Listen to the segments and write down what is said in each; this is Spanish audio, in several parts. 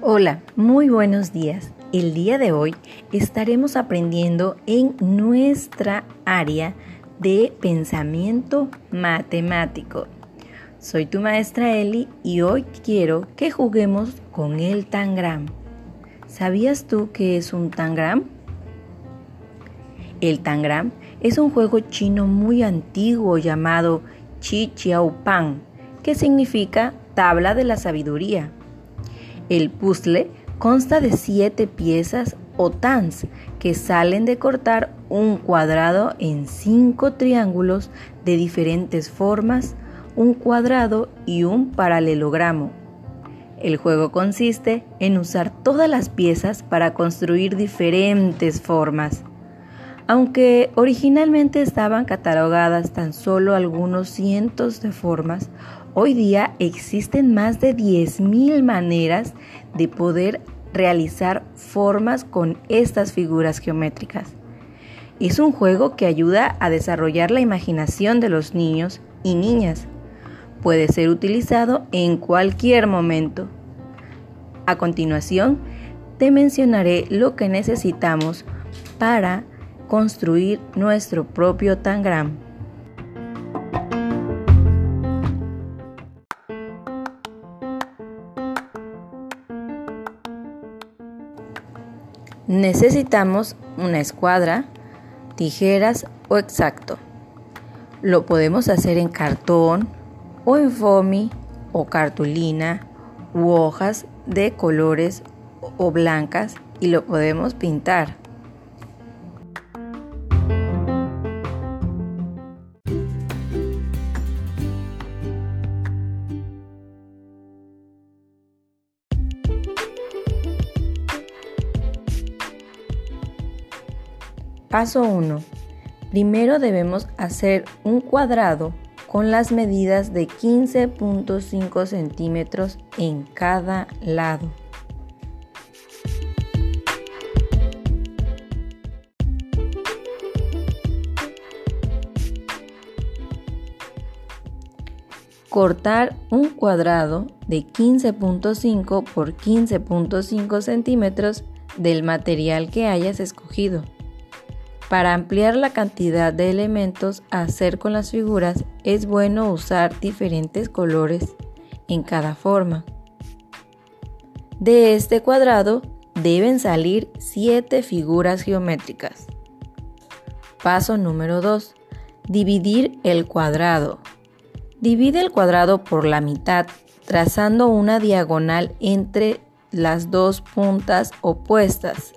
Hola, muy buenos días. El día de hoy estaremos aprendiendo en nuestra área de pensamiento matemático. Soy tu maestra Eli y hoy quiero que juguemos con el tangram. ¿Sabías tú qué es un tangram? El tangram es un juego chino muy antiguo llamado Chi Chiao Pan, que significa tabla de la sabiduría. El puzzle consta de siete piezas o tans que salen de cortar un cuadrado en cinco triángulos de diferentes formas, un cuadrado y un paralelogramo. El juego consiste en usar todas las piezas para construir diferentes formas. Aunque originalmente estaban catalogadas tan solo algunos cientos de formas, Hoy día existen más de 10.000 maneras de poder realizar formas con estas figuras geométricas. Es un juego que ayuda a desarrollar la imaginación de los niños y niñas. Puede ser utilizado en cualquier momento. A continuación, te mencionaré lo que necesitamos para construir nuestro propio tangram. Necesitamos una escuadra, tijeras o exacto. Lo podemos hacer en cartón o en foamy o cartulina u hojas de colores o blancas y lo podemos pintar. Paso 1. Primero debemos hacer un cuadrado con las medidas de 15.5 centímetros en cada lado. Cortar un cuadrado de 15.5 por 15.5 centímetros del material que hayas escogido. Para ampliar la cantidad de elementos a hacer con las figuras es bueno usar diferentes colores en cada forma. De este cuadrado deben salir 7 figuras geométricas. Paso número 2. Dividir el cuadrado. Divide el cuadrado por la mitad trazando una diagonal entre las dos puntas opuestas.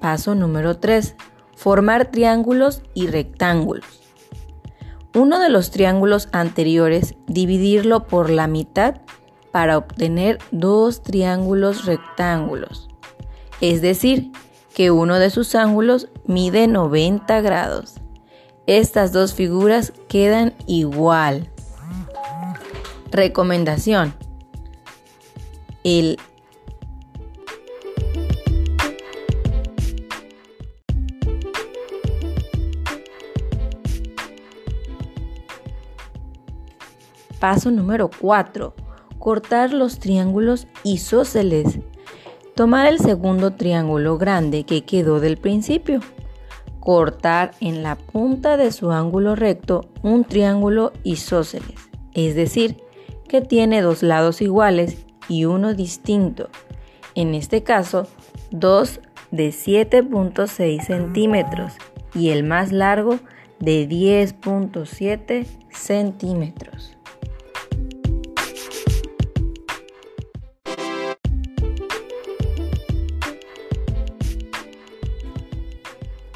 Paso número 3 formar triángulos y rectángulos. Uno de los triángulos anteriores, dividirlo por la mitad para obtener dos triángulos rectángulos. Es decir, que uno de sus ángulos mide 90 grados. Estas dos figuras quedan igual. Recomendación. El Paso número 4. Cortar los triángulos isósceles. Tomar el segundo triángulo grande que quedó del principio. Cortar en la punta de su ángulo recto un triángulo isósceles, es decir, que tiene dos lados iguales y uno distinto. En este caso, dos de 7.6 centímetros y el más largo de 10.7 centímetros.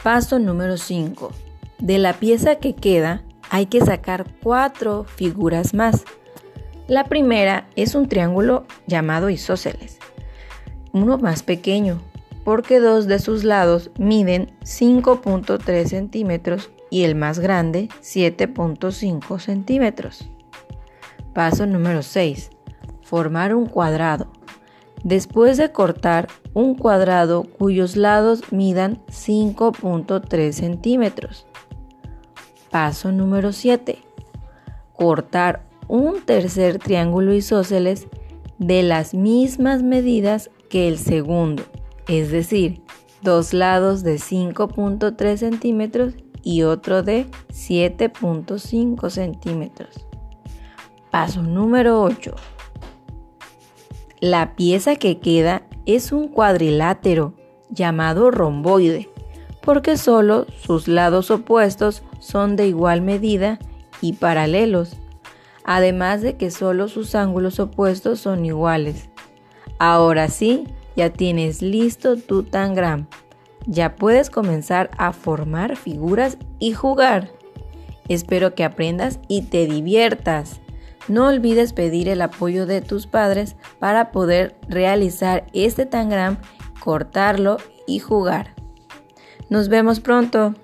Paso número 5. De la pieza que queda hay que sacar cuatro figuras más. La primera es un triángulo llamado isósceles, uno más pequeño, porque dos de sus lados miden 5.3 centímetros y el más grande 7.5 centímetros. Paso número 6. Formar un cuadrado. Después de cortar un cuadrado cuyos lados midan 5.3 centímetros. Paso número 7. cortar un tercer triángulo isósceles de las mismas medidas que el segundo, es decir, dos lados de 5.3 centímetros y otro de 7.5 centímetros. Paso número 8. La pieza que queda es un cuadrilátero llamado romboide, porque solo sus lados opuestos son de igual medida y paralelos, además de que solo sus ángulos opuestos son iguales. Ahora sí, ya tienes listo tu tangram. Ya puedes comenzar a formar figuras y jugar. Espero que aprendas y te diviertas. No olvides pedir el apoyo de tus padres para poder realizar este tangram, cortarlo y jugar. Nos vemos pronto.